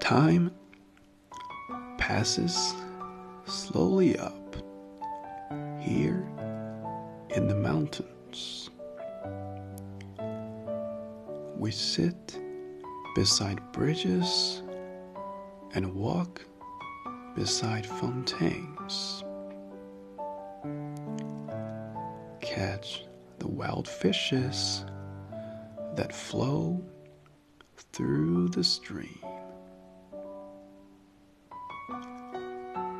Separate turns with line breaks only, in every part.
Time passes slowly up here in the mountains. We sit beside bridges and walk beside fountains. Catch the wild fishes that flow through the stream.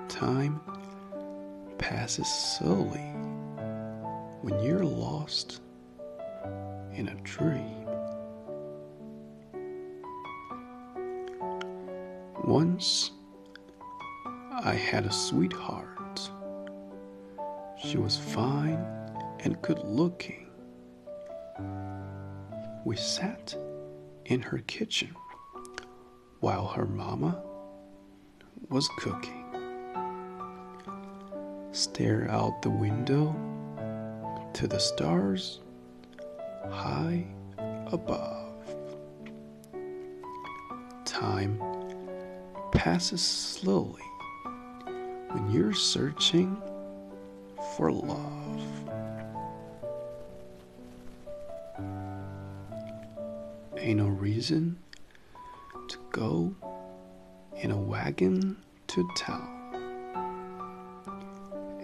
Time passes slowly when you're lost in a dream. Once I had a sweetheart. She was fine and good looking. We sat in her kitchen while her mama was cooking. Stare out the window to the stars high above. Time passes slowly when you're searching for love. Ain't no reason to go in a wagon to town.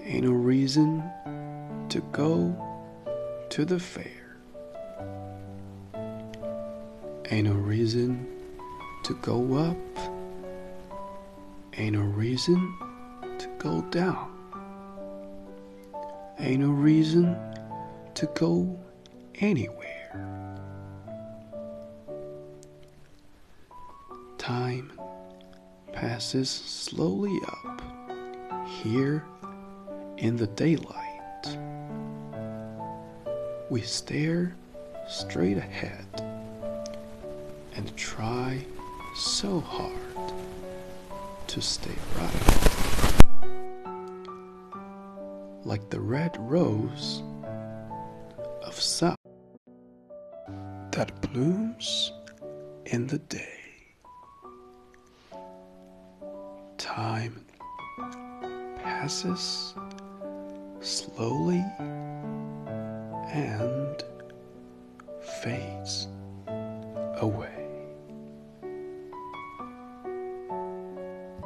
Ain't no reason to go to the fair. Ain't no reason to go up. Ain't no reason to go down. Ain't no reason to go anywhere. Time passes slowly up here in the daylight. We stare straight ahead and try so hard to stay right. Like the red rose of south that blooms in the day. Time passes slowly and fades away.